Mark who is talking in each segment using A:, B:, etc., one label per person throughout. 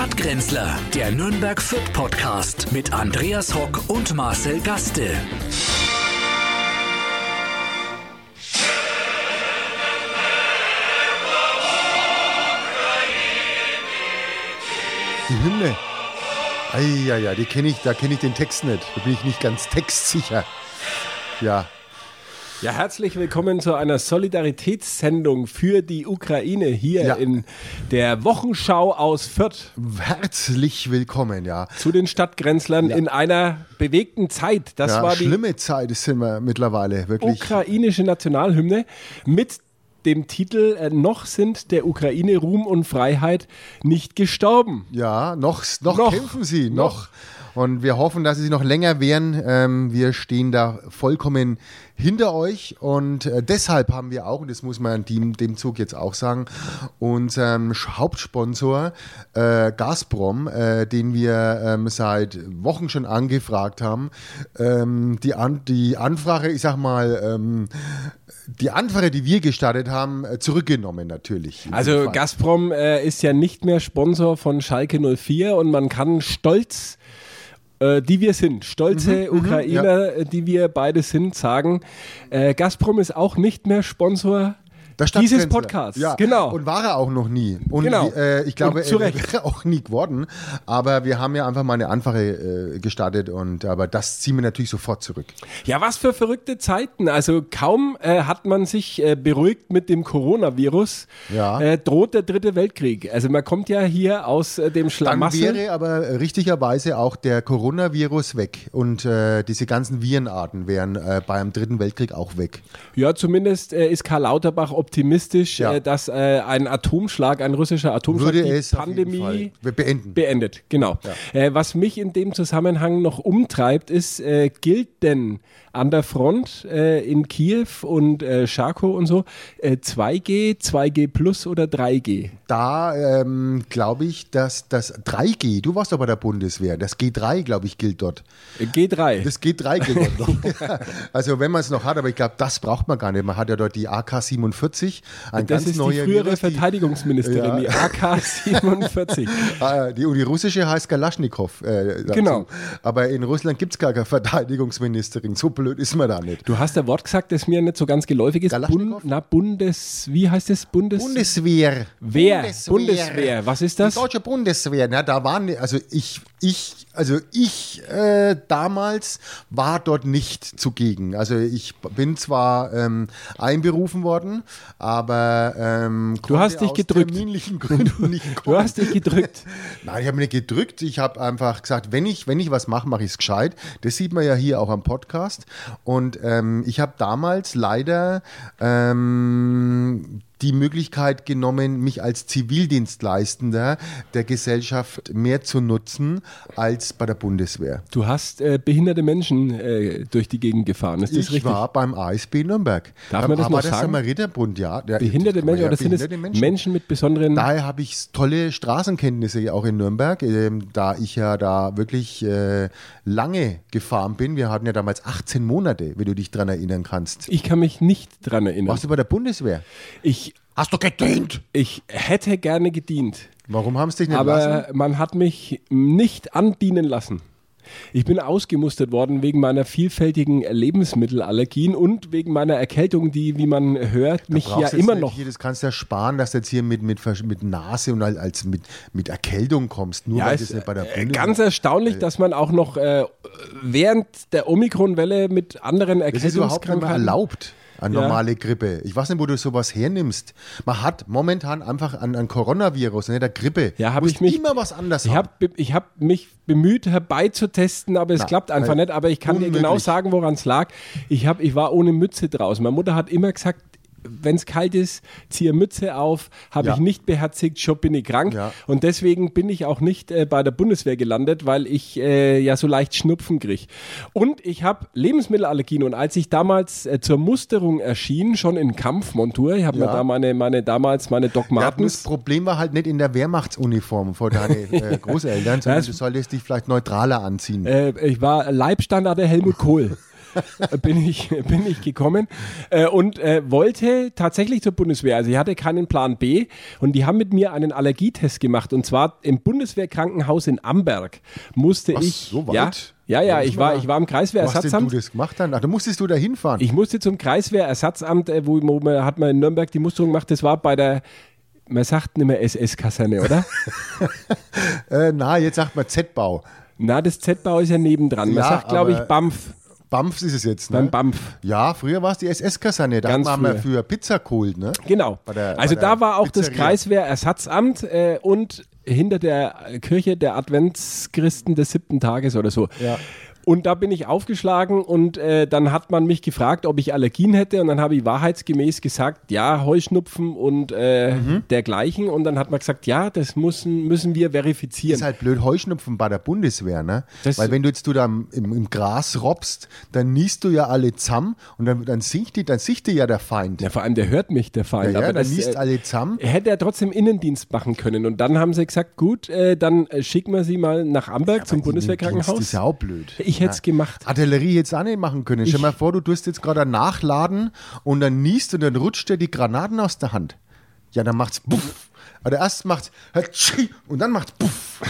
A: Stadtgrenzler, der Nürnberg Fit Podcast mit Andreas Hock und Marcel Gaste.
B: Die Hymne. Eieiei, die kenne ich, da kenne ich den Text nicht. Da bin ich nicht ganz textsicher. Ja,
C: Ja, herzlich willkommen zu einer Solidaritätssendung für die Ukraine hier
B: Ja.
C: in der Wochenschau aus Fürth
B: herzlich willkommen, ja.
C: zu den Stadtgrenzlern
B: Ja.
C: in einer bewegten Zeit. Das
B: ja
C: war die
B: schlimme Zeit sind wir mittlerweile, wirklich.
C: ukrainische Nationalhymne mit dem Titel äh, Noch sind der Ukraine Ruhm und Freiheit nicht gestorben.
B: Ja, noch, noch,
C: Noch.
B: kämpfen sie, noch. Und wir hoffen, dass sie sich noch länger wehren. Ähm, wir stehen da vollkommen hinter euch und äh, deshalb haben wir auch, und das muss man dem, dem Zug jetzt auch sagen, unseren Hauptsponsor äh, Gazprom, äh, den wir ähm, seit Wochen schon angefragt haben, ähm, die, An die Anfrage, ich sag mal, ähm, die Anfrage, die wir gestartet haben, äh, zurückgenommen natürlich.
C: Also. Gazprom äh, ist ja nicht mehr Sponsor von Schalke 04 und man kann stolz, äh, die wir sind, stolze Ukrainer, äh, die wir beide sind, sagen, äh, Gazprom ist auch nicht mehr Sponsor dieses. Podcasts.
B: Ja,
C: Genau.
B: Und war er auch noch nie. Und
C: Genau.
B: äh, ich glaube, er wäre auch nie geworden. Aber wir haben ja einfach mal eine Anfrage äh, gestartet und aber das ziehen wir natürlich sofort zurück.
C: Ja, was für verrückte Zeiten. Also kaum äh, hat man sich äh, beruhigt mit dem Coronavirus,
B: Ja.
C: äh, droht der dritte Weltkrieg. Also man kommt ja hier aus äh, dem
B: Dann
C: Schlamassel.
B: wäre aber richtigerweise auch der Coronavirus weg und diese ganzen Virenarten wären beim Dritten Weltkrieg auch weg.
C: Ja, zumindest ist Karl Lauterbach optimistisch,
B: Ja.
C: äh, dass äh, ein Atomschlag, ein russischer Atomschlag,
B: Würde
C: die Pandemie
B: beenden.
C: beendet. Genau. Äh, was mich in dem Zusammenhang noch umtreibt, ist, äh, gilt denn an der Front äh, in Kiew und äh, Charkow und so äh, 2G, 2G plus oder 3G?
B: Da ähm, glaube ich, dass das 3G, du warst doch bei der Bundeswehr, das G3, glaube ich, gilt dort.
C: Äh, G3.
B: Das G3 gilt dort also wenn man es noch hat, aber ich glaube, das braucht man gar nicht. Man hat ja dort die AK-47, ein
C: das
B: ganz
C: ist die
B: neuer
C: frühere
B: Virus, die-
C: Verteidigungsministerin,
B: Ja.
C: die AK-47.
B: Ah, die, die russische heißt Galaschnikow. Äh.
C: Genau.
B: Aber in Russland gibt es gar keine Verteidigungsministerin. So blöd ist man da nicht.
C: Du hast ein Wort gesagt, das mir nicht so ganz geläufig ist.
B: Galaschnikow?
C: na, Bundes, wie heißt es? Bundes...
B: Bundeswehr.
C: Wehr. Bundeswehr. Was ist das?
B: Die deutsche Bundeswehr. Na, da waren, also ich, ich, also ich äh, damals war dort nicht zugegen. Also ich bin zwar ähm, einberufen worden, aber ähm,
C: Du hast dich gedrückt. Du hast dich gedrückt.
B: Nein, ich habe mich nicht gedrückt. Ich habe einfach gesagt, wenn ich, wenn ich was mache, mache ich es gescheit. Das sieht man ja hier auch am Podcast. Und ähm, ich habe damals leider ähm, die Möglichkeit genommen, mich als Zivildienstleistender der Gesellschaft mehr zu nutzen als bei der Bundeswehr.
C: Du hast äh, behinderte Menschen äh, durch die Gegend gefahren. Ist das
B: Ich
C: richtig?
B: war beim ASB Nürnberg.
C: Darf
B: beim
C: man das noch sagen?
B: Samariterbund, ja. Der-
C: behinderte Menschen
B: ja,
C: oder sind es
B: behinderte
C: Menschen. mit besonderen.
B: Daher habe ich tolle Straßenkenntnisse auch in Nürnberg, ähm, da ich ja da wirklich äh, lange gefahren bin. Wir hatten ja damals 18 Monate, wenn du dich dran erinnern kannst.
C: ich kann mich nicht dran erinnern.
B: Warst du bei der Bundeswehr?
C: Ich,
B: Hast du gedient?
C: ich hätte gerne gedient,
B: Warum haben sie dich nicht
C: aber
B: lassen?
C: man hat mich nicht andienen lassen. Ich bin ausgemustert worden wegen meiner vielfältigen Lebensmittelallergien und wegen meiner Erkältung, die, wie man hört, mich ja immer
B: nicht
C: noch.
B: Hier, das kannst du ja sparen, dass du jetzt hier mit, mit, mit Nase und als, mit, mit Erkältung kommst. Nur
C: Ja,
B: weil das nicht bei der
C: äh,
B: Bundeswehr
C: ganz erstaunlich, dass man auch noch äh, während der Omikron-Welle mit anderen
B: Das ist überhaupt nicht mehr
C: Erkältungskrankheiten
B: erlaubt. Eine
C: Ja.
B: normale Grippe. Ich weiß nicht, wo du sowas hernimmst. Man hat momentan einfach ein, ein Coronavirus, nicht der Grippe.
C: Ja, habe ich mich.
B: immer was anderes
C: Ich habe ich hab mich bemüht, herbeizutesten, aber es
B: Na,
C: klappt einfach
B: weil
C: nicht. Aber ich kann dir genau
B: unmöglich.
C: sagen, woran es lag. Ich, hab, ich war ohne Mütze draußen. Meine Mutter hat immer gesagt, wenn es kalt ist, ziehe Mütze auf, habe
B: Ja.
C: ich nicht beherzigt, schon bin ich krank.
B: Ja.
C: Und deswegen bin ich auch nicht äh, bei der Bundeswehr gelandet, weil ich äh, ja so leicht Schnupfen kriege. Und ich habe Lebensmittelallergien. Und als ich damals äh, zur Musterung erschien, schon in Kampfmontur, ich habe mir
B: Ja.
C: da meine, meine damals meine Doc
B: das. Problem war halt nicht in der Wehrmachtsuniform vor deinen äh, Großeltern, sondern du solltest dich vielleicht neutraler anziehen.
C: Äh, ich war Leibstandard der Helmut Kohl. bin, ich, bin ich gekommen äh, und äh, wollte tatsächlich zur Bundeswehr. Also ich hatte keinen Plan B und die haben mit mir einen Allergietest gemacht und zwar im Bundeswehrkrankenhaus in Amberg musste
B: Was,
C: ich.
B: so weit?
C: Ja, ja, ja, ich war, ich war im
B: Wo hast
C: Kreiswehrersatzamt.
B: du das gemacht dann? Ach, da musstest du da hinfahren.
C: Ich musste zum Kreiswehrersatzamt, äh, wo, wo man, hat man in Nürnberg die Musterung gemacht. Das war bei der, man sagt nicht mehr SS-Kaserne, oder?
B: Äh, na, jetzt sagt man Z-Bau.
C: Na, das Z-Bau ist ja nebendran. Man
B: Ja,
C: sagt, glaube ich, BAMF.
B: BAMF ist es jetzt, ne?
C: Beim BAMF.
B: Ja, früher war es die SS-Kaserne. Da
C: Ganz
B: haben wir
C: früher.
B: für Pizza geholt, ne?
C: Genau.
B: Der-
C: also da war auch das
B: Pizzeria.
C: Kreiswehrersatzamt äh, und hinter der Kirche der Adventschristen des siebten Tages oder so.
B: Ja.
C: Und da bin ich aufgeschlagen und äh, dann hat man mich gefragt, ob ich Allergien hätte und dann habe ich wahrheitsgemäß gesagt, ja, Heuschnupfen und äh,
B: Mhm.
C: dergleichen und dann hat man gesagt, ja, das müssen, müssen wir verifizieren.
B: Ist halt blöd, Heuschnupfen bei der Bundeswehr, ne?
C: Das-
B: Weil wenn du jetzt du da im, im, Gras robst, dann niest du ja alle zusammen und dann, dann singt die, dann sicht dir ja der Feind.
C: ja, vor allem, der hört mich, der Feind.
B: Ja, ja,
C: aber
B: dann
C: das,
B: niest
C: äh,
B: alle zusammen.
C: hätte er trotzdem Innendienst machen können. Und dann haben sie gesagt, gut, äh, dann schicken wir sie mal nach Amberg zum
B: Das
C: Bundeswehrkrankenhaus.
B: ist ja auch blöd.
C: Ich hätte es gemacht.
B: Artillerie jetzt auch nicht machen können. Stell
C: Ich-
B: mal vor, du tust jetzt gerade nachladen und dann niest und dann rutscht dir die Granaten aus der Hand. Ja, dann macht's puff. Oder erst macht's Hatschi und dann macht's puff.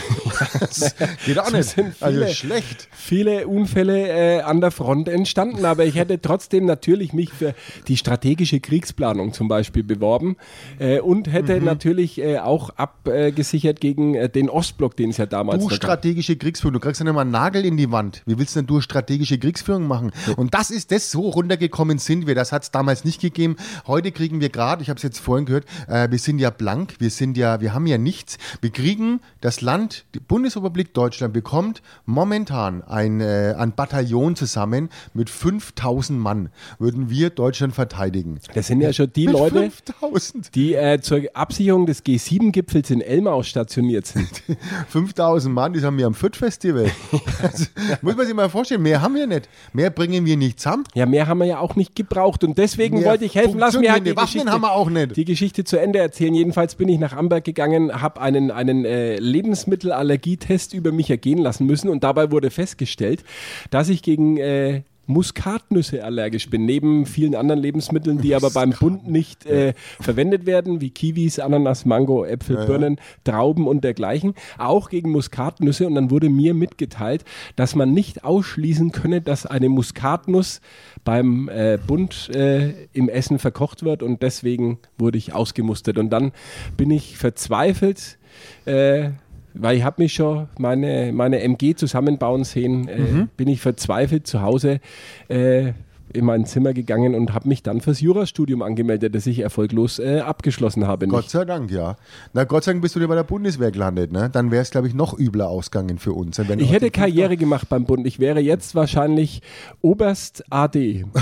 B: Das geht auch nicht. Also
C: viele-
B: schlecht.
C: viele Unfälle äh, an der Front entstanden, aber ich hätte trotzdem natürlich mich für die strategische Kriegsplanung zum Beispiel beworben äh, und hätte
B: Mhm.
C: natürlich äh, auch abgesichert gegen äh, den Ostblock, den es ja damals
B: Du
C: gab.
B: strategische Kriegsführung, du kriegst ja nicht mal einen Nagel in die Wand. Wie willst denn du strategische Kriegsführung machen? Und das ist das, so runtergekommen sind wir. Das hat es damals nicht gegeben. Heute kriegen wir gerade, ich habe es jetzt vorhin gehört, äh, wir sind ja blank, wir sind ja, wir haben ja nichts. Wir kriegen das Land, die Bundesrepublik Deutschland bekommt momentan ein, äh, ein Bataillon zusammen mit 5000 Mann, würden wir Deutschland verteidigen.
C: Das sind ja schon die
B: Mit
C: Leute,
B: 5000.
C: die äh, zur Absicherung des G7-Gipfels in Elmau stationiert sind.
B: 5000 Mann, die haben wir am Foot-Festival. Also, muss man sich mal vorstellen, mehr haben wir nicht. Mehr bringen wir nicht zusammen.
C: Ja, mehr haben wir ja auch nicht gebraucht und deswegen
B: Mehr
C: wollte ich helfen. Lass mir halt die
B: Waffen
C: Geschichte,
B: haben wir auch nicht.
C: die Geschichte zu Ende erzählen. Jedenfalls bin ich nach Amberg gegangen, habe einen, einen äh, Lebensmittelallergietest über mich ergehen lassen müssen und dabei wurde festgestellt, dass ich gegen äh, Muskatnüsse allergisch bin, neben vielen anderen Lebensmitteln, die aber beim Bund nicht äh, verwendet werden, wie Kiwis, Ananas, Mango, Äpfel, Birnen, Trauben und dergleichen, auch gegen Muskatnüsse. Und dann wurde mir mitgeteilt, dass man nicht ausschließen könne, dass eine Muskatnuss beim äh, Bund äh, im Essen verkocht wird und deswegen wurde ich ausgemustert. Und dann bin ich verzweifelt. Äh, weil ich habe mich schon meine, meine MG zusammenbauen sehen, äh,
B: Mhm.
C: bin ich verzweifelt zu Hause äh, in mein Zimmer gegangen und habe mich dann fürs Jurastudium angemeldet, das ich erfolglos äh, abgeschlossen habe.
B: Gott
C: Nicht.
B: sei Dank, ja. Na, Gott sei Dank bist du dir bei der Bundeswehr gelandet, ne? Dann wäre es, glaube ich, noch übler ausgegangen für uns.
C: Ich hätte Karriere gemacht beim Bund. Ich wäre jetzt wahrscheinlich Oberst AD.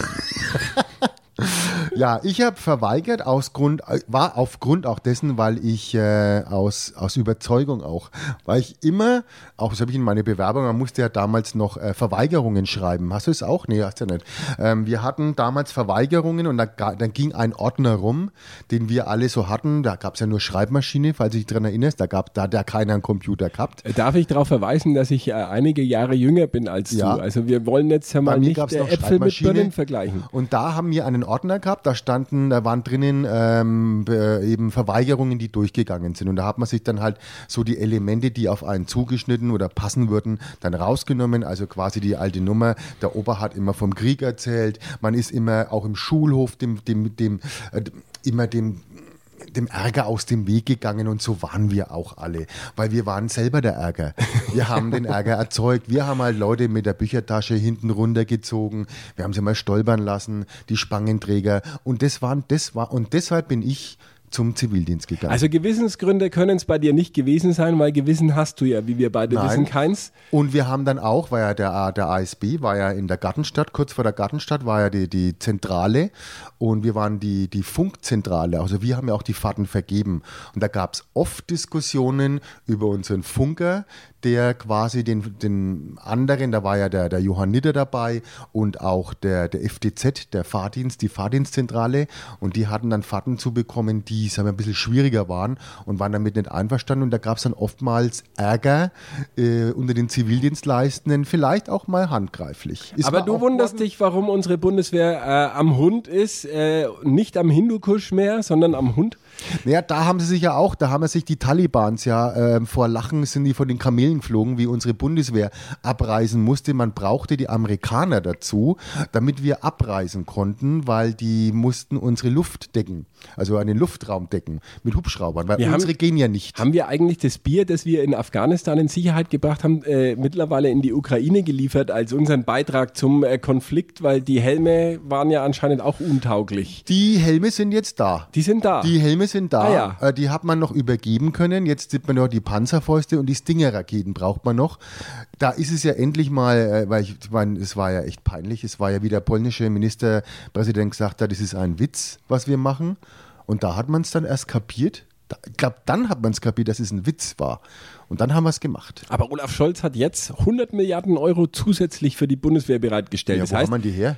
B: Ja, ich habe verweigert aus Grund, war aufgrund auch dessen, weil ich äh, aus, aus Überzeugung auch, weil ich immer, auch das habe ich in meine Bewerbung, man musste ja damals noch äh, Verweigerungen schreiben. Hast du es auch? Nee, hast du nicht. Ähm, wir hatten damals Verweigerungen und da, ga- dann ging ein Ordner rum, den wir alle so hatten. Da gab es ja nur Schreibmaschine, falls du dich daran erinnerst. Da, gab, da hat ja keiner einen Computer gehabt.
C: Darf ich darauf verweisen, dass ich äh, einige Jahre jünger bin als
B: Ja.
C: du? Also wir wollen jetzt ja mal nicht äh, Äpfel mit. Birnen vergleichen.
B: Und da haben wir einen Ordner gehabt, da standen, da waren drinnen ähm, be- eben Verweigerungen, die durchgegangen sind. Und da hat man sich dann halt so die Elemente, die auf einen zugeschnitten oder passen würden, dann rausgenommen. Also quasi die alte Nummer. Der Opa hat immer vom Krieg erzählt. Man ist immer auch im Schulhof dem, dem, dem, äh, immer dem dem Ärger aus dem Weg gegangen und so waren wir auch alle, weil wir waren selber der Ärger. Wir haben den Ärger erzeugt. Wir haben halt Leute mit der Büchertasche hinten runtergezogen. Wir haben sie mal stolpern lassen, die Spangenträger und das waren das war und deshalb bin ich zum Zivildienst gegangen.
C: Also Gewissensgründe können es bei dir nicht gewesen sein, weil Gewissen hast du ja, wie wir beide
B: Nein.
C: wissen, keins.
B: Und wir haben dann auch, weil ja der, der ASB war ja in der Gartenstadt, kurz vor der Gartenstadt war ja die, die Zentrale und wir waren die, die Funkzentrale. Also wir haben ja auch die Fahrten vergeben. Und da gab es oft Diskussionen über unseren Funker, der quasi den, den anderen, da war ja der, der Johann Nitter dabei und auch der, der FDZ, der Fahrdienst, die Fahrdienstzentrale und die hatten dann Fahrten zu bekommen, die sagen wir, ein bisschen schwieriger waren und waren damit nicht einverstanden und da gab es dann oftmals Ärger äh, unter den Zivildienstleistenden, vielleicht auch mal handgreiflich.
C: Ist Aber du wunderst dich, warum unsere Bundeswehr äh, am Hund ist, äh, nicht am Hindukusch mehr, sondern am Hund?
B: Naja, da haben sie sich ja auch, da haben sich die Talibans ja äh, vor Lachen sind die von den Kamelen geflogen, wie unsere Bundeswehr abreisen musste. Man brauchte die Amerikaner dazu, damit wir abreisen konnten, weil die mussten unsere Luft decken, also einen Luftraum decken mit Hubschraubern, weil
C: wir
B: unsere
C: haben,
B: gehen ja nicht.
C: Haben wir eigentlich das Bier, das wir in Afghanistan in Sicherheit gebracht haben, äh, mittlerweile in die Ukraine geliefert als unseren Beitrag zum äh, Konflikt, weil die Helme waren ja anscheinend auch untauglich.
B: Die Helme sind jetzt da.
C: Die sind da.
B: Die Helme sind da.
C: Ah, ja.
B: Äh, die hat man noch übergeben können. Jetzt sieht man noch die Panzerfäuste und die Stinger-Raketen braucht man noch. Da ist es ja endlich mal, äh, weil ich meine, es war ja echt peinlich. Es war ja, wie der polnische Ministerpräsident gesagt hat, das ist ein Witz, was wir machen. Und da hat man es dann erst kapiert. Ich glaube, dann hat man es kapiert, dass es ein Witz war. Und dann haben wir es gemacht.
C: Aber Olaf Scholz hat jetzt 100 Milliarden Euro zusätzlich für die Bundeswehr bereitgestellt.
B: Ja,
C: das
B: wo
C: heißt,
B: haben wir die her?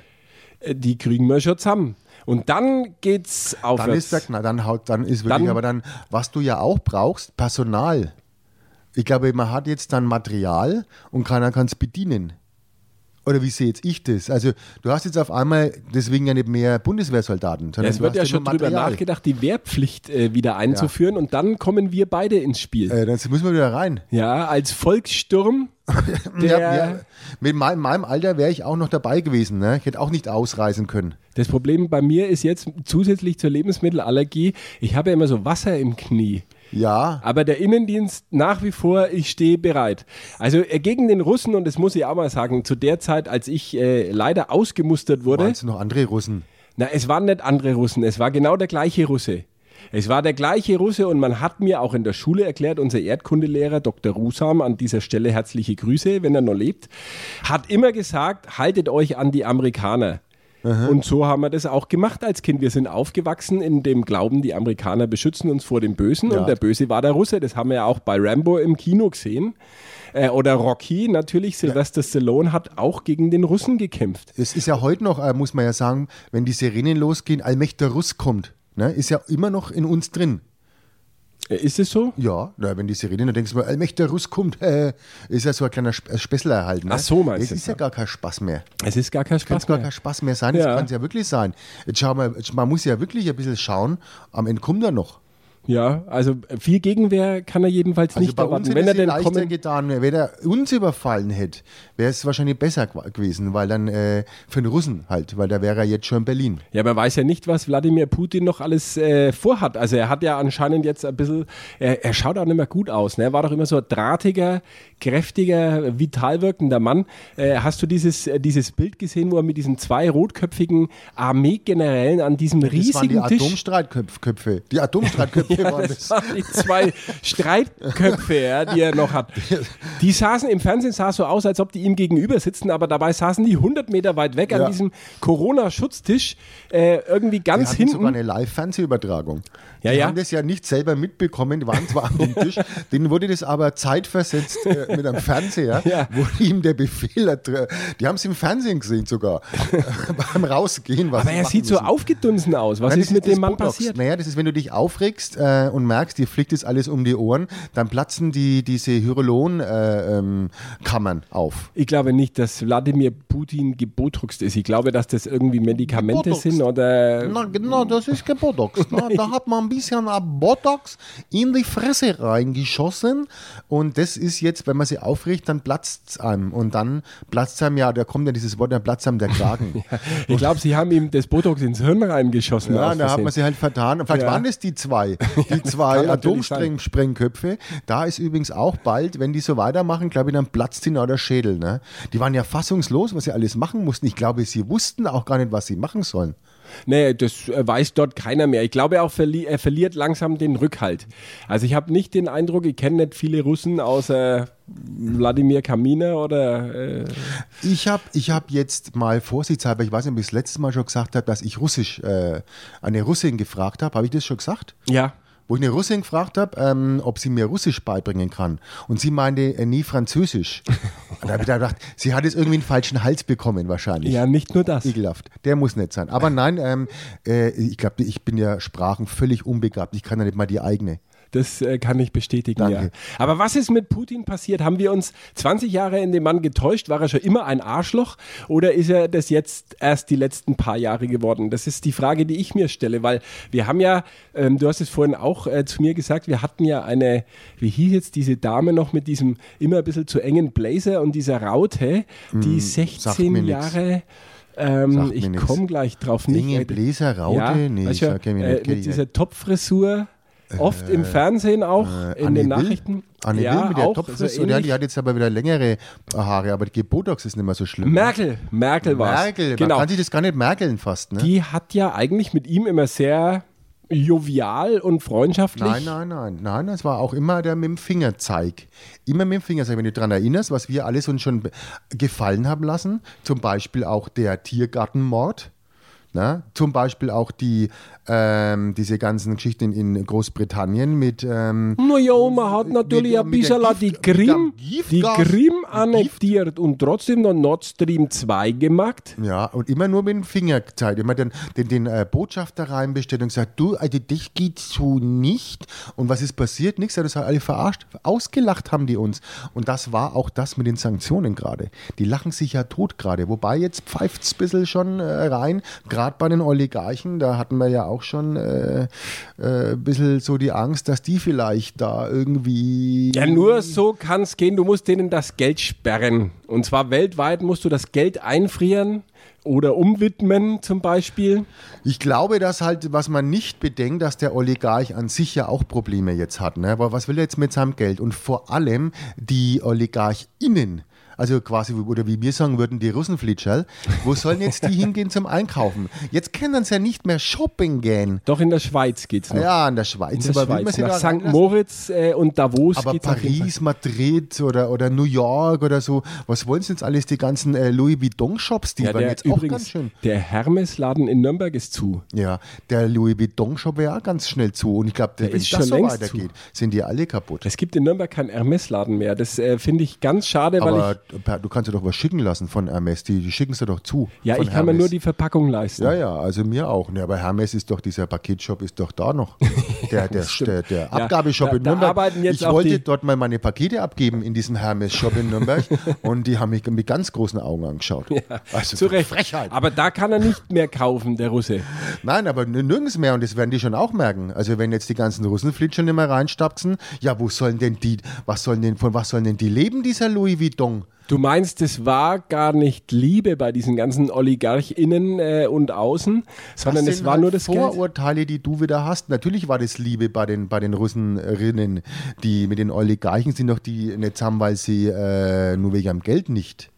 C: äh, die kriegen wir schon zusammen. Und dann geht's aufwärts.
B: Dann ist der Knall, dann haut, dann ist wirklich,
C: Dann-
B: aber dann, was du ja auch brauchst, Personal. Ich glaube, man hat jetzt dann Material und keiner kann es bedienen. Oder wie sehe jetzt ich das? Also, du hast jetzt auf einmal deswegen ja nicht mehr Bundeswehrsoldaten,
C: Ja,
B: sondern
C: es
B: du
C: wird ja schon drüber nachgedacht, die Wehrpflicht äh, wieder einzuführen und dann kommen wir beide ins Spiel.
B: Äh, jetzt müssen wir wieder rein.
C: ja, als Volkssturm.
B: Ja, ja, mit meinem, meinem Alter wäre ich auch noch dabei gewesen. Ne? Ich hätte auch nicht ausreisen können.
C: Das Problem bei mir ist jetzt zusätzlich zur Lebensmittelallergie, ich habe ja immer so Wasser im Knie.
B: Ja,
C: Aber der Innendienst nach wie vor, ich stehe bereit. Also äh, gegen den Russen, und das muss ich auch mal sagen, zu der Zeit, als ich äh, leider ausgemustert wurde,
B: waren es noch andere Russen.
C: na, es waren nicht andere Russen, es war genau der gleiche Russe. Es war der gleiche Russe und man hat mir auch in der Schule erklärt, unser Erdkundelehrer Dr. Rusam, an dieser Stelle herzliche Grüße, wenn er noch lebt, hat immer gesagt, haltet euch an die Amerikaner. Und so haben wir das auch gemacht als Kind. Wir sind aufgewachsen in dem Glauben, die Amerikaner beschützen uns vor dem Bösen
B: Ja.
C: und der Böse war der Russe. Das haben wir ja auch bei Rambo im Kino gesehen. Äh, oder Rocky, natürlich, Sylvester Stallone hat auch gegen den Russen gekämpft.
B: Es ist ja heute noch, äh, muss man ja sagen, wenn die Sirenen losgehen, allmächtiger Russ kommt. Ne? Ist ja immer noch in uns drin.
C: Äh, Ist es so?
B: Ja, na, wenn die Sirene, dann denkst du mal, allmächtiger Russ kommt, äh, ist ja so ein kleiner äh, Spessel erhalten. Ne?
C: Ach so, meinst du
B: ist ja gar kein Spaß mehr.
C: Es ist gar kein
B: Kann
C: Spaß
B: gar
C: mehr.
B: kein Spaß mehr sein,
C: Ja.
B: das kann es ja wirklich sein. Jetzt schau mal, man muss ja wirklich ein bisschen schauen, am Ende kommt er noch.
C: Ja, also viel Gegenwehr kann er jedenfalls
B: Also
C: nicht
B: bei uns
C: erwarten.
B: hätte
C: Wenn er denn
B: leichter
C: kommen,
B: getan, wenn er uns überfallen hätte, wäre es wahrscheinlich besser gew- gewesen, weil dann äh, für den Russen halt, weil da wäre er jetzt schon in Berlin.
C: ja, man weiß ja nicht, was Wladimir Putin noch alles äh, vorhat. Also er hat ja anscheinend jetzt ein bisschen, er, er schaut auch nicht mehr gut aus. Ne? Er war doch immer so ein drahtiger, kräftiger, vital wirkender Mann. Äh, hast du dieses, äh, dieses Bild gesehen, wo er mit diesen zwei rotköpfigen Armeegenerälen an diesem
B: Das waren die
C: riesigen Tisch...
B: Atomstreitköpfe. Die Atomstreitköpfe
C: Das
B: das.
C: waren die zwei Streitköpfe, ja, die er noch hat. Die saßen im Fernsehen, sah so aus, als ob die ihm gegenüber sitzen, aber dabei saßen die 100 Meter weit weg an diesem Corona-Schutztisch, äh, irgendwie ganz
B: hatten sogar
C: hinten.
B: eine Live-Fernsehübertragung.
C: Ja,
B: die
C: ja.
B: haben das ja nicht selber mitbekommen, die waren zwar am Tisch, denen wurde das aber zeitversetzt äh, mit einem Fernseher,
C: Ja.
B: wurde ihm der Befehl, ertr- die haben es im Fernsehen gesehen sogar, beim Rausgehen. Was
C: Aber er sieht so
B: müssen.
C: aufgedunsen aus. Was
B: Nein,
C: ist
B: das
C: mit
B: das
C: dem Mann
B: Botox.
C: passiert?
B: Naja, das ist, wenn du dich aufregst äh, und merkst, dir fliegt das alles um die Ohren, dann platzen die, diese Hyaluron-Kammern äh, ähm, auf.
C: Ich glaube nicht, dass Wladimir Putin gebotoxt ist. Ich glaube, dass das irgendwie Medikamente
B: Gebotoxt.
C: sind oder.
B: Na genau, das ist kein Botox. Na, da hat man ein bisschen Botox in die Fresse reingeschossen und das ist jetzt, wenn man sie aufregt, dann platzt es einem und dann platzt einem ja, da kommt ja dieses Wort, dann platzt einem der Kragen.
C: Ich glaube, sie haben ihm das Botox ins Hirn reingeschossen.
B: Ja, da hat man sie halt vertan. Vielleicht
C: Ja.
B: waren es die zwei, die zwei. Atomsprengköpfe. Da ist übrigens auch bald, wenn die so weitermachen, glaube ich, dann platzt ihnen auch der Schädel. Ne? Die waren ja fassungslos, was sie alles machen mussten. Ich glaube, sie wussten auch gar nicht, was sie machen sollen.
C: Nee, das äh, weiß dort keiner mehr. Ich glaube, er, auch verli er verliert langsam den Rückhalt. Also ich habe nicht den Eindruck, ich kenne nicht viele Russen außer Wladimir Kaminer oder äh,
B: Ich habe ich hab jetzt mal vorsichtshalber, ich weiß nicht, ob ich das letzte Mal schon gesagt habe, dass ich Russisch, äh, eine Russin gefragt habe. Habe ich das schon gesagt?
C: ja.
B: Wo ich eine Russin gefragt habe, ähm, ob sie mir Russisch beibringen kann. Und sie meinte, äh, nie Französisch. Und da habe ich da gedacht, sie hat jetzt irgendwie einen falschen Hals bekommen wahrscheinlich.
C: Ja, nicht nur das.
B: Ekelhaft. Der muss nicht sein. Aber nein, ähm, äh, ich glaube, ich bin ja Sprachen völlig unbegabt. Ich kann ja nicht mal die eigene.
C: Das äh, kann ich bestätigen,
B: Danke.
C: ja. Aber was ist mit Putin passiert? Haben wir uns 20 Jahre in dem Mann getäuscht? War er schon immer ein Arschloch? Oder ist er das jetzt erst die letzten paar Jahre geworden? Das ist die Frage, die ich mir stelle, weil wir haben ja, ähm, du hast es vorhin auch äh, zu mir gesagt, wir hatten ja eine, wie hieß jetzt diese Dame noch mit diesem immer ein bisschen zu engen Blazer und dieser Raute, die
B: Hm, sagt
C: 16
B: mir nix.
C: Jahre. Ähm, ich komme gleich drauf. Nicht,
B: Enge Bläser, Raute?
C: ja,
B: nee,
C: weißt
B: ich
C: du,
B: sag ja mir
C: äh, mit
B: ich
C: dieser Topfrisur, oft im Fernsehen auch, in
B: Anne
C: den
B: Will?
C: Nachrichten.
B: Anne
C: ja,
B: Will mit der
C: auch,
B: Topfrisur.
C: so
B: ja, die hat jetzt aber wieder längere Haare, aber die Botox ist nicht mehr so schlimm.
C: Merkel, Merkel war
B: Merkel,
C: Genau.
B: man kann sich das gar nicht merkeln fast, ne?
C: Die hat ja eigentlich mit ihm immer sehr jovial und freundschaftlich.
B: Nein, nein, nein, nein, das war auch immer der mit dem Fingerzeig. Immer mit dem Fingerzeig, wenn du daran erinnerst, was wir alles uns schon gefallen haben lassen. Zum Beispiel auch der Tiergartenmord. Na, zum Beispiel auch die, ähm, diese ganzen Geschichten in Großbritannien mit ähm,
C: Naja, man hat natürlich
B: mit-
C: ein bisschen die Krim, die Krim annektiert und trotzdem noch Nord Stream 2 gemacht.
B: Ja, und immer nur mit dem Finger gezeigt. Immer den, den, den äh, Botschafter reinbestellt und gesagt, du, also das geht so nicht. Und was ist passiert? Nichts, das hat alle verarscht. Ausgelacht haben die uns. Und das war auch das mit den Sanktionen gerade. Die lachen sich ja tot gerade. Wobei jetzt pfeift es ein bisschen schon äh, rein. Gerade bei den Oligarchen, da hatten wir ja auch schon äh, äh, ein bisschen so die Angst, dass die vielleicht da irgendwie...
C: Ja, nur so kann es gehen. Du musst denen das Geld sperren. Und zwar weltweit musst du das Geld einfrieren oder umwidmen zum Beispiel.
B: Ich glaube, dass halt, was man nicht bedenkt, dass der Oligarch an sich ja auch Probleme jetzt hat. Ne? Aber was will er jetzt mit seinem Geld? Und vor allem die OligarchInnen, also quasi, oder wie wir sagen würden, die Russenflitscherl, wo sollen jetzt die hingehen zum Einkaufen? Jetzt können sie ja nicht mehr shopping gehen.
C: Doch in der Schweiz geht's noch.
B: Ja, in der Schweiz.
C: in der
B: aber
C: Schweiz. Nach St. Moritz äh, und Davos
B: Aber
C: geht's.
B: Paris, Madrid oder, oder New York oder so, was wollen sie jetzt alles, die ganzen äh, Louis Vuitton-Shops, die
C: Ja,
B: waren
C: der,
B: jetzt auch ganz
C: übrigens,
B: schön.
C: der Hermes-Laden in Nürnberg ist zu.
B: Ja, der Louis Vuitton-Shop wäre auch ganz schnell zu. Und ich glaube, wenn
C: ist
B: das
C: schon
B: so
C: längst
B: weitergeht, sind die alle kaputt.
C: Es gibt in Nürnberg keinen Hermes-Laden mehr. Das äh, finde ich ganz schade, weil
B: Aber per- du kannst dir doch was schicken lassen von Hermes. Die, die schicken sie doch zu.
C: ja, ich kann mir
B: Hermes.
C: nur die Verpackung leisten.
B: Ja, ja, also mir auch. Ne, aber Hermes ist doch, dieser Paketshop ist doch da noch. Der, der, der, der
C: Ja,
B: Abgabeshop
C: da-
B: in Nürnberg.
C: arbeiten jetzt
B: ich wollte dort mal meine Pakete abgeben in diesem Hermes-Shop in Nürnberg und die haben mich mit ganz großen Augen angeschaut. also
C: Zu Recht.
B: Frechheit.
C: Aber da kann er nicht mehr kaufen, der Russe.
B: Nein, aber nirgends mehr und das werden die schon auch merken. Also wenn jetzt die ganzen Russenflitscher nicht mehr reinstapsen, ja, wo sollen denn die, was sollen denn, von was sollen denn die leben, dieser Louis Vuitton?
C: Du meinst, es war gar nicht Liebe bei diesen ganzen OligarchInnen äh, und Außen, sondern es war
B: halt
C: nur das Geld.
B: Vorurteile, die du wieder hast. Natürlich war das Liebe bei den, bei den Russerinnen. Die mit den Oligarchen sind doch die nicht zusammen, weil sie äh, nur wegen ihrem Geld nicht.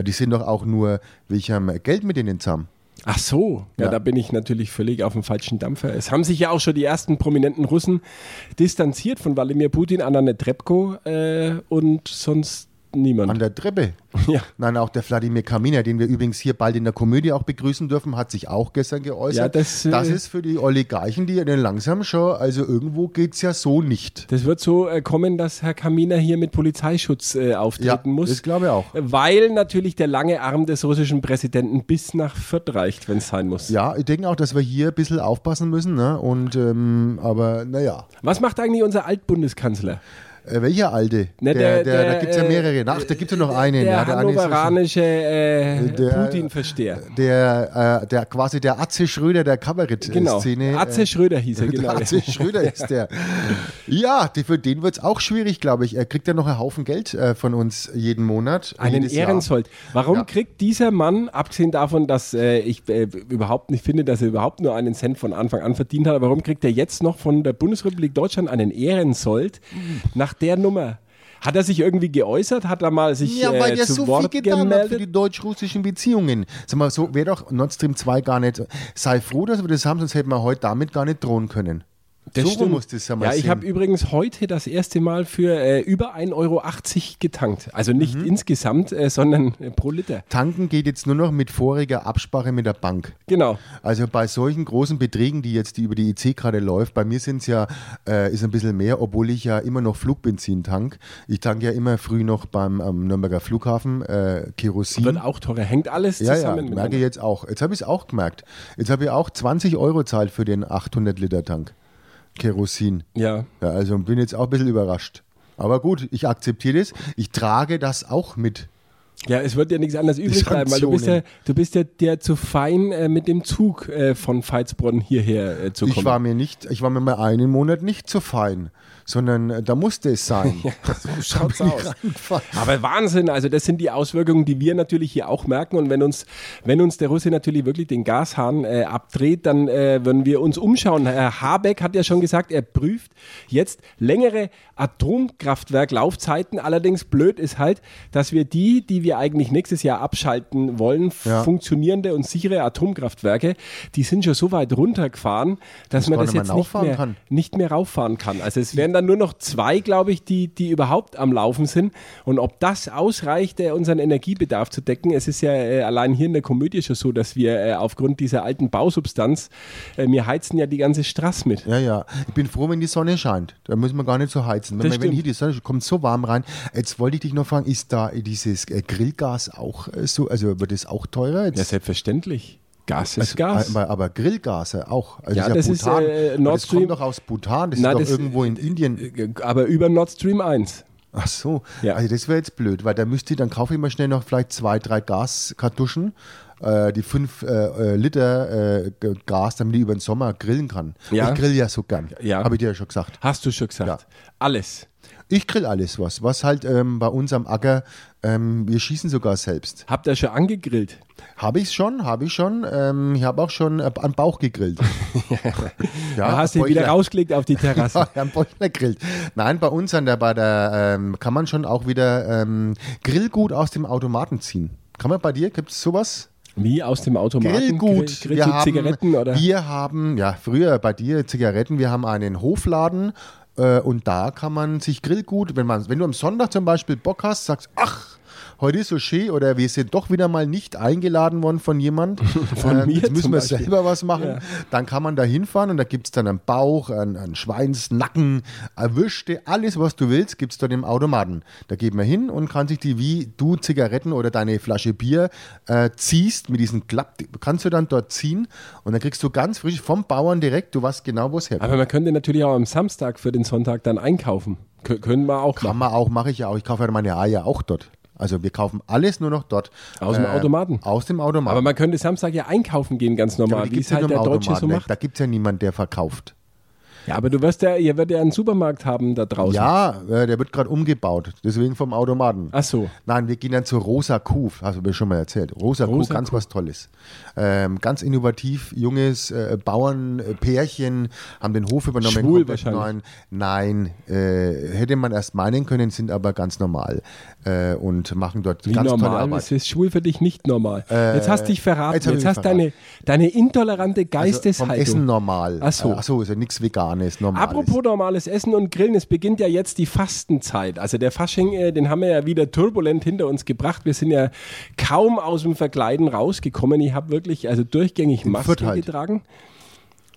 B: Die sind doch auch nur wegen ihrem Geld mit denen zusammen.
C: Ach so, ja,
B: Ja.
C: da bin ich natürlich völlig auf dem falschen Dampfer. Es haben sich ja auch schon die ersten prominenten Russen distanziert von Wladimir Putin, Anna Netrebko äh, und sonst niemand.
B: An der Treppe.
C: Ja.
B: Nein, auch der Wladimir Kaminer, den wir übrigens hier bald in der Komödie auch begrüßen dürfen, hat sich auch gestern geäußert.
C: Ja, das, äh,
B: das ist für die Oligarchen, die dann langsam schon, also irgendwo geht es ja so nicht.
C: Das wird so äh, kommen, dass Herr Kaminer hier mit Polizeischutz äh, auftreten
B: Ja,
C: muss.
B: das glaube ich auch.
C: Weil natürlich der lange Arm des russischen Präsidenten bis nach Fürth reicht, wenn es sein muss.
B: Ja, ich denke auch, dass wir hier ein bisschen aufpassen müssen. Ne? Und, ähm, aber naja.
C: Was macht eigentlich unser Altbundeskanzler?
B: Äh, welcher alte?
C: Ne,
B: der, der, da
C: der,
B: gibt es ja
C: äh,
B: mehrere. Ach, da gibt es ja noch einen.
C: Der
B: ja, der,
C: hannoveranische äh,
B: Der-
C: Putin-Versteher.
B: der, äh, der quasi der Atze Schröder der
C: Genau.
B: Kabarett-Szene.
C: Atze Schröder hieß er, genau.
B: Atze Schröder ist der. Ja, die, für den wird es auch schwierig, glaube ich. Er kriegt ja noch einen Haufen Geld von uns jeden Monat.
C: Einen. Ehrensold. Warum
B: Ja.
C: kriegt dieser Mann, abgesehen davon, dass ich überhaupt nicht finde, dass er überhaupt nur einen Cent von Anfang an verdient hat, warum kriegt er jetzt noch von der Bundesrepublik Deutschland einen Ehrensold nach der Nummer? Hat er sich irgendwie geäußert? Hat er mal sich
B: Ja, weil
C: äh,
B: der
C: zu
B: so
C: Wort
B: viel getan hat für
C: gemeldet?
B: die deutsch-russischen Beziehungen. Sag mal, so wäre doch Nord Stream 2 gar nicht. Sei froh, dass wir das haben, sonst hätten wir heute damit gar nicht drohen können.
C: Das
B: so
C: stimmt.
B: muss das ja mal
C: Ja, ich habe übrigens heute das erste Mal für äh, über 1,80 Euro getankt. Also nicht
B: Mhm.
C: insgesamt, äh, sondern äh, pro Liter.
B: Tanken geht jetzt nur noch mit voriger Absprache mit der Bank.
C: Genau.
B: Also bei solchen großen Beträgen, die jetzt die über die IC gerade läuft, bei mir sind es ja, äh, ist ein bisschen mehr, obwohl ich ja immer noch Flugbenzin tank. Ich tanke ja immer früh noch beim am Nürnberger Flughafen äh, Kerosin.
C: Wird auch teurer. Hängt alles
B: ja, ja,
C: zusammen
B: merke
C: miteinander.
B: ich jetzt auch. Jetzt habe ich es auch gemerkt. Jetzt habe ich auch 20 Euro zahlt für den 800 Liter Tank Kerosin.
C: Ja.
B: Ja, also bin jetzt auch ein bisschen überrascht. Aber gut, ich akzeptiere das. Ich trage das auch mit.
C: Ja, es wird ja nichts anderes übrig bleiben, weil du bist ja, du bist ja der zu fein, äh, mit dem Zug äh, von Veitsbronn hierher äh, zu kommen.
B: Ich war mir nicht, ich war mir mal einen Monat nicht so fein, sondern äh, da musste es sein.
C: so schaut's aus. Aber Wahnsinn, also das sind die Auswirkungen, die wir natürlich hier auch merken. Und wenn uns, wenn uns der Russe natürlich wirklich den Gashahn äh, abdreht, dann äh, würden wir uns umschauen. Herr Habeck hat ja schon gesagt, er prüft jetzt längere Atomkraftwerklaufzeiten. Allerdings blöd ist halt, dass wir die, die wir eigentlich nächstes Jahr abschalten wollen,
B: Ja.
C: funktionierende und sichere Atomkraftwerke, die sind schon so weit runtergefahren, dass man
B: gar
C: das jetzt nicht mehr,
B: kann.
C: nicht mehr rauffahren kann. Also es wären dann nur noch zwei, glaube ich, die, die überhaupt am Laufen sind. Und ob das ausreicht, äh, unseren Energiebedarf zu decken, es ist ja äh, allein hier in der Komödie schon so, dass wir äh, aufgrund dieser alten Bausubstanz, äh, wir heizen ja die ganze Straße mit.
B: Ja, ja. Ich bin froh, wenn die Sonne scheint. Da müssen wir gar nicht so heizen. Wenn, man, wenn hier die Sonne kommt so warm rein. Jetzt wollte ich dich noch fragen, ist da dieses Grillgas auch so, also wird das auch teurer? Jetzt,
C: Ja, selbstverständlich. Gas ist
B: also,
C: Gas.
B: Aber, aber Grillgase auch. Also
C: Ja,
B: ja
C: das ist,
B: Bhutan.
C: äh, Nord
B: das
C: Stream-
B: kommt doch aus Bhutan. Das
C: Na,
B: ist doch
C: das-
B: irgendwo in Indien.
C: Äh, Aber über Nord Stream 1.
B: Ach so,
C: Ja.
B: also das wäre jetzt blöd, weil da müsste ich, dann kaufe ich mal schnell noch vielleicht zwei, drei Gaskartuschen, äh, die fünf äh, äh, Liter äh, Gas, damit ich über den Sommer grillen kann.
C: Ja.
B: Ich grill ja so gern,
C: Ja.
B: habe ich dir ja schon gesagt.
C: Hast du schon gesagt.
B: Ja.
C: Alles.
B: Ich grill alles was, was halt ähm, bei uns am Acker, ähm, wir schießen sogar selbst.
C: Habt ihr schon angegrillt?
B: Habe ich schon, habe ich schon. Ähm, ich habe auch schon äh, am Bauch gegrillt. ja,
C: da hast du ihn wieder rausgelegt auf die Terrasse.
B: Ja, am Bäuchler grillt. Nein, bei uns an der, bei der ähm, kann man schon auch wieder ähm, Grillgut aus dem Automaten ziehen. Kann man bei dir, gibt es sowas?
C: Wie aus dem Automaten?
B: Grillgut.
C: Grill- Grillst du Zigaretten oder?
B: Wir haben, ja, früher bei dir Zigaretten, wir haben einen Hofladen äh, und da kann man sich Grillgut, wenn, man, wenn du am Sonntag zum Beispiel Bock hast, sagst, ach, heute ist so schön oder wir sind doch wieder mal nicht eingeladen worden von jemand.
C: Von mir
B: Jetzt müssen wir
C: Beispiel.
B: selber was machen.
C: Ja.
B: Dann kann man da hinfahren und da gibt es dann einen Bauch, einen, einen Schweinsnacken, Erwischte, alles was du willst, gibt es dort im Automaten. Da geht man hin und kann sich die, wie du Zigaretten oder deine Flasche Bier äh, ziehst, mit diesem Klapp, kannst du dann dort ziehen und dann kriegst du ganz frisch vom Bauern direkt, du weißt genau, wo es herkommt.
C: Aber man könnte natürlich auch am Samstag für den Sonntag dann einkaufen. Kö können wir auch
B: Kann man auch, mache ich ja auch. Ich kaufe ja meine Eier auch dort. Also wir kaufen alles nur noch dort.
C: Aus dem Automaten.
B: Aus dem Automaten.
C: Aber man könnte Samstag ja einkaufen gehen, ganz normal, wie es halt der Deutsche so macht.
B: Da gibt es ja niemanden, der verkauft.
C: Ja, aber du wirst ja, ihr werdet ja einen Supermarkt haben da draußen.
B: Ja, äh, der wird gerade umgebaut. Deswegen vom Automaten.
C: Ach so.
B: Nein, wir gehen dann zur Rosa Kuh, hast du mir schon mal erzählt. Rosa, Kuh,
C: Rosa
B: ganz
C: Kuh.
B: was Tolles. Ähm, ganz innovativ, junges äh, Bauernpärchen haben den Hof übernommen.
C: Schwul wahrscheinlich.
B: Nein, nein äh, hätte man erst meinen können, sind aber ganz normal äh, und machen dort
C: Wie
B: ganz tolle
C: normal
B: Arbeit.
C: ist es schwul für dich nicht normal. jetzt hast du dich verraten.
B: jetzt
C: Jetzt, hast
B: mich
C: deine, deine intolerante
B: Also
C: Geisteshaltung.
B: Essen normal.
C: Ach so.
B: Ach so, ist ja nichts Veganes, normales.
C: Apropos normales Essen und Grillen, es beginnt ja jetzt die Fastenzeit. Also der Fasching, äh, den haben wir ja wieder turbulent hinter uns gebracht. Wir sind ja kaum aus dem Verkleiden rausgekommen. Ich habe wirklich also durchgängig
B: Fürth halt.
C: getragen.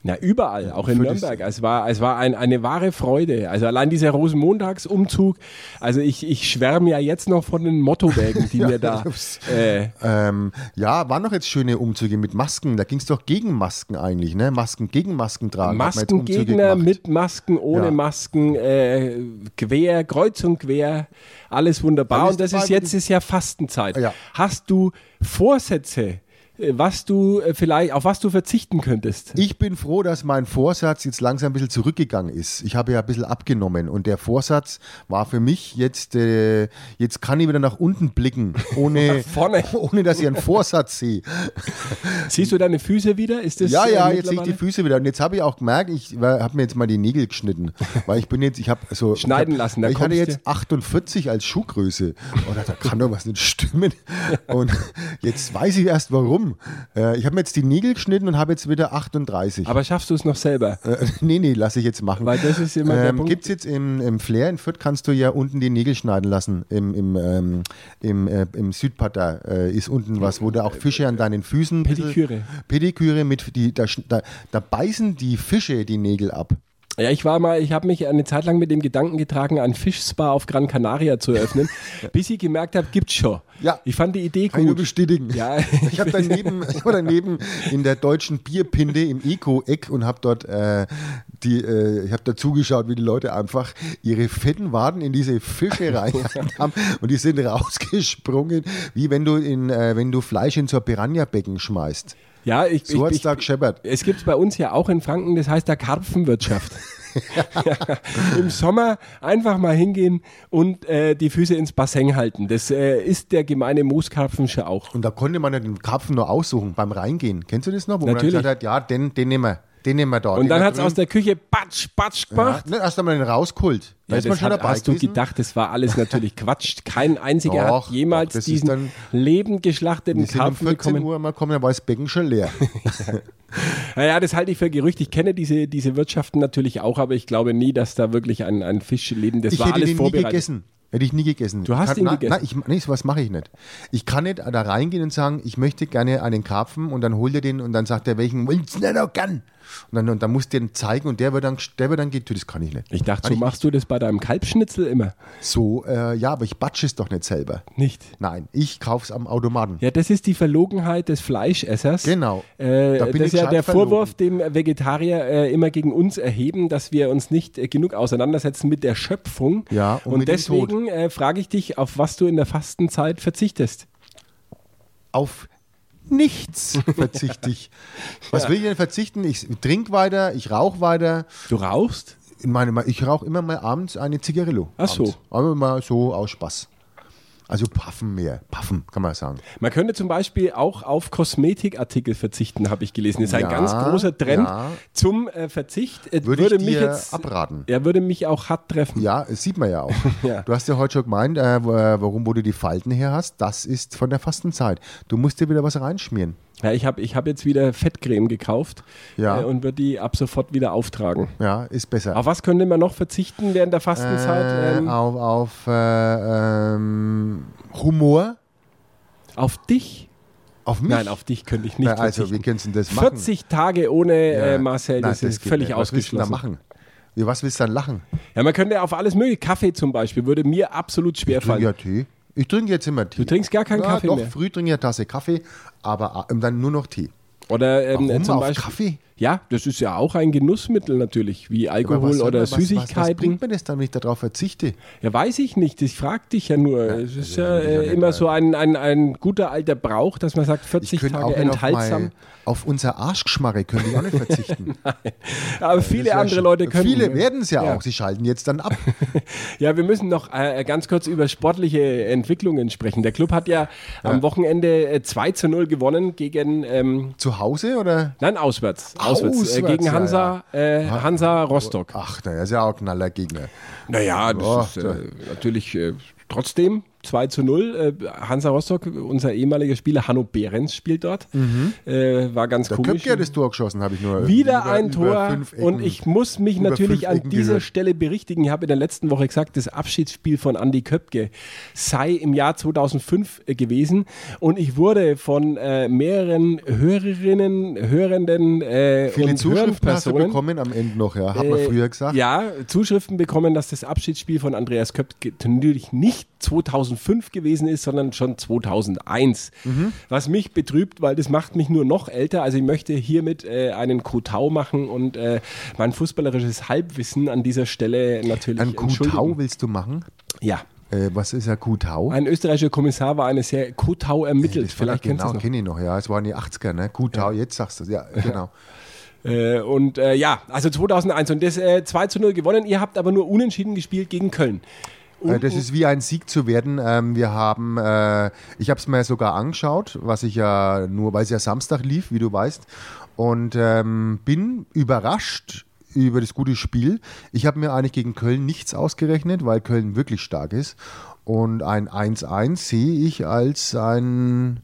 C: Na, überall, auch in Nürnberg. Es war, es war ein, eine wahre Freude. Also allein dieser Rosenmontagsumzug. Also ich, ich schwärme ja jetzt noch von den Mottowägen, die mir da. Äh,
B: Ähm, ja, waren doch jetzt schöne Umzüge mit Masken. Da ging es doch gegen Masken eigentlich, ne? Masken gegen Masken tragen.
C: Maskengegner mit Masken, ohne
B: Ja.
C: Masken, äh, quer, kreuz und quer, alles wunderbar.
B: Alles
C: und das ist jetzt ist ja Fastenzeit.
B: Ja.
C: Hast du Vorsätze, was du äh, vielleicht, auf was du verzichten könntest?
B: Ich bin froh, dass mein Vorsatz jetzt langsam ein bisschen zurückgegangen ist. Ich habe ja ein bisschen abgenommen und der Vorsatz war für mich jetzt, äh, jetzt kann ich wieder nach unten blicken, ohne, ohne dass ich einen Vorsatz sehe.
C: Siehst du deine Füße wieder? Ist das
B: Ja,
C: äh,
B: ja, jetzt sehe ich die? Füße wieder. Und jetzt habe ich auch gemerkt, ich habe mir jetzt mal die Nägel geschnitten. Weil ich bin jetzt, ich habe so.
C: Schneiden
B: hab,
C: lassen, da
B: Ich hatte jetzt 48 als Schuhgröße. Und da kann doch was nicht stimmen. Und jetzt weiß ich erst warum. Warum? Äh, ich habe mir jetzt die Nägel geschnitten und habe jetzt wieder 38.
C: Aber schaffst du es noch selber?
B: Äh, nee, nee, lasse ich jetzt machen.
C: Weil das ist immer der
B: ähm,
C: Punkt.
B: Gibt es jetzt im, im Flair in Fürth, kannst du ja unten die Nägel schneiden lassen. Im, im, ähm, im, äh, im Südpatter äh, ist unten was, wo du auch Fische an deinen Füßen.
C: Pediküre.
B: Pediküre mit, die, da, da, da beißen die Fische die Nägel ab.
C: Ja, ich war mal, ich habe mich eine Zeit lang mit dem Gedanken getragen, ein Fischspa auf Gran Canaria zu eröffnen, bis ich gemerkt habe, gibt's schon.
B: Ja.
C: Ich fand die Idee
B: Kann
C: gut.
B: bestätigen.
C: Ja.
B: Ich habe daneben, ich war daneben in der deutschen Bierpinde im Eco-Eck und habe dort äh, die, äh, ich habe da zugeschaut, wie die Leute einfach ihre fetten Waden in diese Fische rein haben und die sind rausgesprungen, wie wenn du in, äh, wenn du Fleisch in so ein Piranha-Becken schmeißt.
C: Ja, ich,
B: So hat
C: ich,
B: es da gescheppert.
C: Es gibt bei uns ja auch in Franken, das heißt der Karpfenwirtschaft. ja, Im Sommer einfach mal hingehen und äh, die Füße ins Bassin halten. Das äh, ist der gemeine Mooskarpfensche auch.
B: Und da konnte man ja den Karpfen nur aussuchen beim Reingehen. Kennst du das noch? Wo
C: Natürlich.
B: man gesagt hat, ja, den, den nehmen wir, den nehmen wir da.
C: Und dann
B: da
C: hat es aus der Küche batsch, batsch
B: ja,
C: gemacht.
B: ne, erst einmal den rausgeholt. Da
C: Ja,
B: ist man schon
C: hat,
B: dabei
C: hast du
B: gewesen.
C: gedacht, das war alles natürlich Quatsch. Kein einziger
B: Doch,
C: hat jemals
B: doch,
C: diesen
B: dann-
C: lebend geschlachteten
B: Wir sind um
C: Karpfen
B: 14
C: bekommen.
B: Uhr mal kommen, da war das Becken schon leer.
C: Naja, das halte ich für Gerücht. Ich kenne diese, diese Wirtschaften natürlich auch, aber ich glaube nie, dass da wirklich ein, ein Fisch leben. Das
B: ich
C: war
B: hätte
C: alles
B: den nie
C: vorbereitet.
B: gegessen. Hätte ich nie gegessen.
C: Du hast
B: kann,
C: ihn
B: na,
C: gegessen?
B: Nein, ich, nee, sowas mache ich nicht. Ich kann nicht da reingehen und sagen, ich möchte gerne einen Karpfen und dann holt er den und dann sagt er, welchen willst du denn noch gern? Und dann, und dann musst du den zeigen und der wird dann, der wird dann getötet. Das kann ich nicht.
C: Ich dachte,
B: Kann
C: so machst du das bei deinem Kalbschnitzel immer.
B: So, äh, ja, aber ich batsche es doch nicht selber.
C: Nicht.
B: Nein, ich kaufe es am Automaten.
C: Ja, das ist die Verlogenheit des Fleischessers.
B: Genau.
C: Äh,
B: Da bin
C: das
B: ich
C: ist ja der
B: verlogen.
C: Vorwurf, den Vegetarier äh, immer gegen uns erheben, dass wir uns nicht äh, genug auseinandersetzen mit der Schöpfung.
B: Ja, und
C: und, deswegen äh, frage ich dich, auf was du in der Fastenzeit verzichtest.
B: Auf nichts verzichte ich. Was will ich denn verzichten? Ich trinke weiter, ich rauche weiter.
C: Du rauchst?
B: Ich meine, ich rauche immer mal abends eine Zigarillo.
C: Ach so.
B: Abends. Aber mal so aus Spaß. Also Puffen mehr. Puffen, kann man sagen.
C: Man könnte zum Beispiel auch auf Kosmetikartikel verzichten, habe ich gelesen. Das ist
B: Ja,
C: ein ganz großer Trend
B: ja.
C: zum äh, Verzicht. Äh,
B: Würde, ich
C: mich jetzt
B: abraten.
C: Er würde mich auch hart treffen.
B: Ja, das sieht man ja auch.
C: Ja.
B: Du hast ja heute schon gemeint, äh, wo- äh, warum wo du die Falten her hast. Das ist von der Fastenzeit. Du musst dir wieder was reinschmieren.
C: Ja, ich habe ich hab jetzt wieder Fettcreme gekauft
B: Ja.
C: äh, und würde die ab sofort wieder auftragen.
B: Ja, ist besser.
C: Auf was könnte man noch verzichten während der Fastenzeit?
B: äh,
C: ähm,
B: auf auf äh, ähm, Humor.
C: auf dich?
B: Auf mich.
C: Nein, auf dich könnte ich nicht
B: Na, also, wie du denn das machen?
C: 40 Tage ohne äh,
B: Ja.
C: Marcel,
B: Nein,
C: das, ist völlig
B: nicht. Was willst du
C: ausgeschlossen.
B: da machen? Wie, was willst du dann lachen?
C: Ja, man könnte auf alles mögliche. Kaffee zum Beispiel würde mir absolut schwer
B: Ich
C: fallen.
B: ja Tee. Ich trinke jetzt immer Tee.
C: Du trinkst gar keinen
B: ja,
C: Kaffee
B: doch,
C: mehr.
B: früh trinke ich eine Tasse Kaffee, aber äh, dann nur noch Tee.
C: Oder ähm,
B: Warum
C: zum
B: auf
C: Beispiel.
B: Kaffee?
C: Ja, das ist ja auch ein Genussmittel natürlich, wie Alkohol
B: was
C: oder
B: was, Was, was
C: Süßigkeiten.
B: bringt mir das dann, wenn ich darauf verzichte?
C: ja, weiß ich nicht. Ich frage dich ja nur. es ist ja,
B: will ich ja
C: äh, immer
B: äh,
C: so ein, ein, ein guter alter Brauch, dass man sagt, 40
B: könnte
C: Tage
B: auf,
C: enthaltsam.
B: mein, auf unser Arschgeschmarre könnte ich auch nicht verzichten.
C: Aber viele
B: Das ja
C: andere
B: schon-
C: Leute können.
B: Viele werden es ja,
C: Ja.
B: auch. Sie schalten jetzt dann ab.
C: Ja, wir müssen noch äh, ganz kurz über sportliche Entwicklungen sprechen. Der Club hat ja, am Wochenende äh, 2 zu 0 gewonnen gegen, ähm,
B: Zu Hause oder?
C: nein, auswärts. Auswärts, äh,
B: Auswärts,
C: gegen
B: ja,
C: Hansa, Äh, Hansa Rostock.
B: Ach, naja, ist ja auch ein knaller Gegner.
C: Naja, das
B: Ja,
C: ist äh, natürlich äh, trotzdem 2 zu 0. Äh, Hansa Rostock, unser ehemaliger Spieler Hanno Behrens spielt dort. Äh, war ganz
B: Der
C: komisch.
B: Köpke hat das Tor geschossen, habe ich nur.
C: Wieder
B: über-
C: ein Tor und ich muss mich natürlich an dieser
B: gehört.
C: Stelle berichtigen. Ich habe in der letzten Woche gesagt, das Abschiedsspiel von Andy Köpke sei im Jahr 2005 äh, gewesen und ich wurde von äh, mehreren Hörerinnen, Hörenden äh,
B: Viele
C: und
B: Zuschriften hast du bekommen am Ende noch, ja. Hat man
C: äh,
B: früher gesagt.
C: Ja, Zuschriften bekommen, dass das Abschiedsspiel von Andreas Köpke natürlich nicht 2005 gewesen ist, sondern schon 2001.
B: Mhm.
C: Was mich betrübt, weil das macht mich nur noch älter. Also ich möchte hiermit äh, einen Kotau machen und äh, mein fußballerisches Halbwissen an dieser Stelle natürlich
B: Ein. Kutau willst du machen?
C: Ja.
B: Äh, was ist ein Kutau?
C: Ein österreichischer Kommissar war eine sehr Kotau ermittelt. Vielleicht kennst du
B: genau,
C: es noch.
B: kenne ich noch, ja. Es waren die 80er, ne? Kutau, jetzt sagst du es, ja, genau.
C: Äh, und äh, ja, also 2001 und das äh, 2 zu 0 gewonnen. Ihr habt aber nur unentschieden gespielt gegen Köln.
B: Äh, Das ist wie ein Sieg zu werden. Ähm, Wir haben, äh, ich habe es mir sogar angeschaut, was ich ja nur, weil es ja Samstag lief, wie du weißt, und ähm, bin überrascht über das gute Spiel. Ich habe mir eigentlich gegen Köln nichts ausgerechnet, weil Köln wirklich stark ist. Und ein 1-1 sehe ich als ein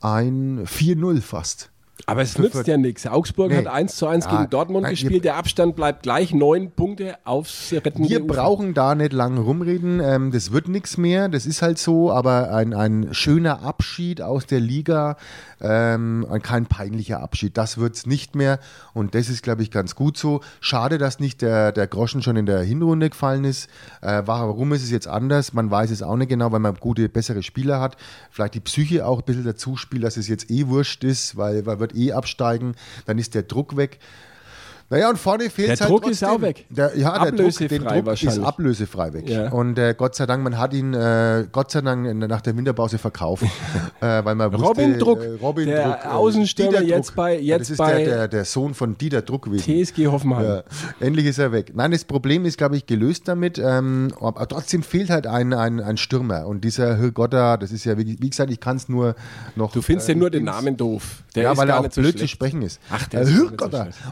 B: ein 4-0 fast.
C: Aber es nützt ja nichts. Augsburg
B: Nee.
C: hat 1 zu 1
B: Ja,
C: gegen Dortmund
B: nein,
C: gespielt. Der Abstand bleibt gleich. Neun Punkte aufs rettende
B: Wir
C: Ufer.
B: brauchen da nicht lang rumreden. Ähm, das wird nichts mehr. Das ist halt so. Aber ein, ein schöner Abschied aus der Liga, ähm, ein- kein peinlicher Abschied. Das wird es nicht mehr. Und das ist, glaube ich, ganz gut so. Schade, dass nicht der, der Groschen schon in der Hinrunde gefallen ist. Äh, warum ist es jetzt anders? Man weiß es auch nicht genau, weil man gute, bessere Spieler hat. Vielleicht die Psyche auch ein bisschen dazu spielt, dass es jetzt eh wurscht ist, weil man wird eh absteigen. Dann ist der Druck weg. Naja, und vorne fehlt
C: Der
B: halt
C: Druck
B: trotzdem.
C: ist auch weg.
B: Der, ja, der Druck, den Druck ist ablösefrei weg.
C: Ja.
B: Und äh, Gott sei Dank, man hat ihn äh, Gott sei Dank nach der Winterpause verkauft, äh, weil man wusste,
C: Robin Druck,
B: äh, Robin
C: der
B: Druck, äh,
C: Außenstürmer jetzt bei- jetzt
B: das ist
C: bei-
B: der, der, der Sohn von Dieter Druck gewesen.
C: TSG Hoffenheim.
B: Endlich ist er weg. Nein, das Problem ist, glaube ich, gelöst damit. Ähm, aber trotzdem fehlt halt ein, ein, ein Stürmer. Und dieser Hirgotta, das ist ja, wie, wie gesagt, ich kann es nur noch.
C: Du findest ja
B: äh,
C: nur den Namen doof. Der
B: ja,
C: ist
B: weil er auch
C: so
B: blöd zu
C: schlecht.
B: sprechen ist.
C: Ach, der nicht so.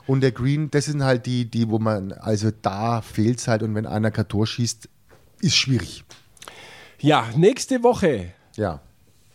B: Und der Green, das sind halt die, die, wo man, also da fehlt es halt. Und wenn einer kein Tor schießt, ist schwierig.
C: Ja, nächste Woche
B: Ja.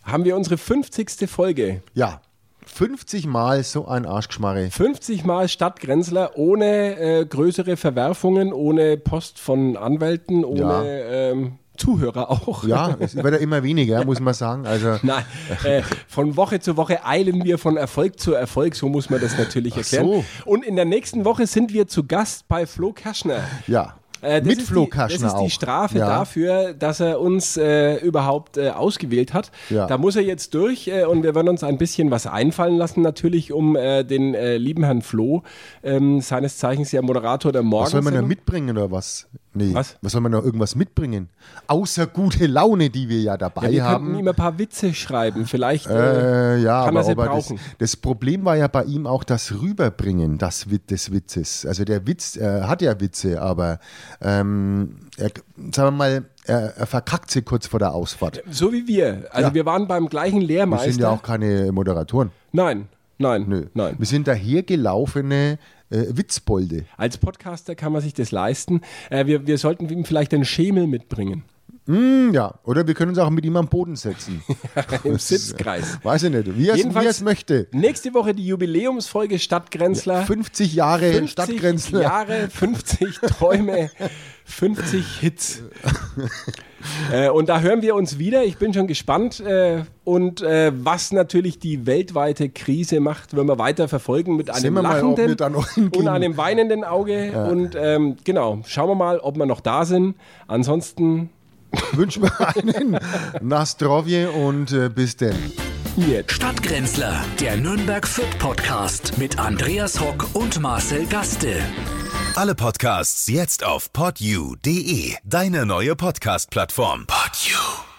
C: haben wir unsere 50. Folge.
B: Ja. 50 Mal so ein Arschgeschmarre.
C: 50 Mal Stadtgrenzler ohne äh, größere Verwerfungen, ohne Post von Anwälten, ohne
B: Ja.
C: ähm, Zuhörer auch.
B: Ja, es wird ja immer weniger, muss man sagen. Also,
C: Nein, äh, von Woche zu Woche eilen wir von Erfolg zu Erfolg, so muss man das natürlich erklären.
B: so.
C: Und in der nächsten Woche sind wir zu Gast bei Flo Kerschner.
B: ja.
C: Äh,
B: Mit Flo
C: die,
B: Kerschner
C: Das ist die. Strafe
B: Ja.
C: dafür, dass er uns äh, überhaupt äh, ausgewählt hat.
B: Ja.
C: Da muss er jetzt durch äh, und wir werden uns ein bisschen was einfallen lassen, natürlich, um äh, den äh, lieben Herrn Flo, ähm, seines Zeichens ja Moderator der Morgen.
B: Was soll man da mitbringen oder was? Nee.
C: Was?
B: Was soll man da irgendwas mitbringen? Außer gute Laune, die wir ja dabei
C: ja, wir
B: haben.
C: könnten ihm ein paar Witze schreiben, vielleicht äh,
B: Äh, ja,
C: kann
B: aber,
C: er sie
B: aber das,
C: brauchen.
B: das Problem war ja bei ihm auch das Rüberbringen das des Witzes. Also der Witz äh, hat ja Witze, aber ähm, er, sagen wir mal, er, er verkackt sie kurz vor der Ausfahrt.
C: So wie wir. Also
B: Ja.
C: wir waren beim gleichen
B: Wir
C: Lehrmeister.
B: sind ja auch keine Moderatoren.
C: nein, nein,
B: Nö.
C: nein.
B: Wir sind dahergelaufene äh, Witzbolde.
C: Als Podcaster kann man sich das leisten. Äh, wir, wir sollten ihm vielleicht den Schemel mitbringen.
B: Hm, ja, oder wir können uns auch mit ihm am Boden setzen.
C: Im Sitzkreis.
B: Weiß ich nicht, wie er es- möchte.
C: Nächste Woche die Jubiläumsfolge Stadtgrenzler.
B: 50 Jahre
C: 50
B: Stadtgrenzler.
C: Jahre, 50 Träume, 50 Hits. äh, und da hören wir uns wieder. Ich bin schon gespannt. Äh, und äh, was natürlich die weltweite Krise macht, wenn wir weiter verfolgen mit einem
B: mal,
C: lachenden
B: hingehen.
C: und einem weinenden Auge. Und ähm, genau, schauen wir mal, ob wir noch da sind. Ansonsten
B: Wünschen wir einen Nastrovje und äh, bis denn.
C: jetzt.
A: Stadtgrenzler, der Nürnberg Fit Podcast mit Andreas Hock und Marcel Gaste.
D: Alle Podcasts jetzt auf podyou.de, deine neue Podcast-Plattform. Podyou.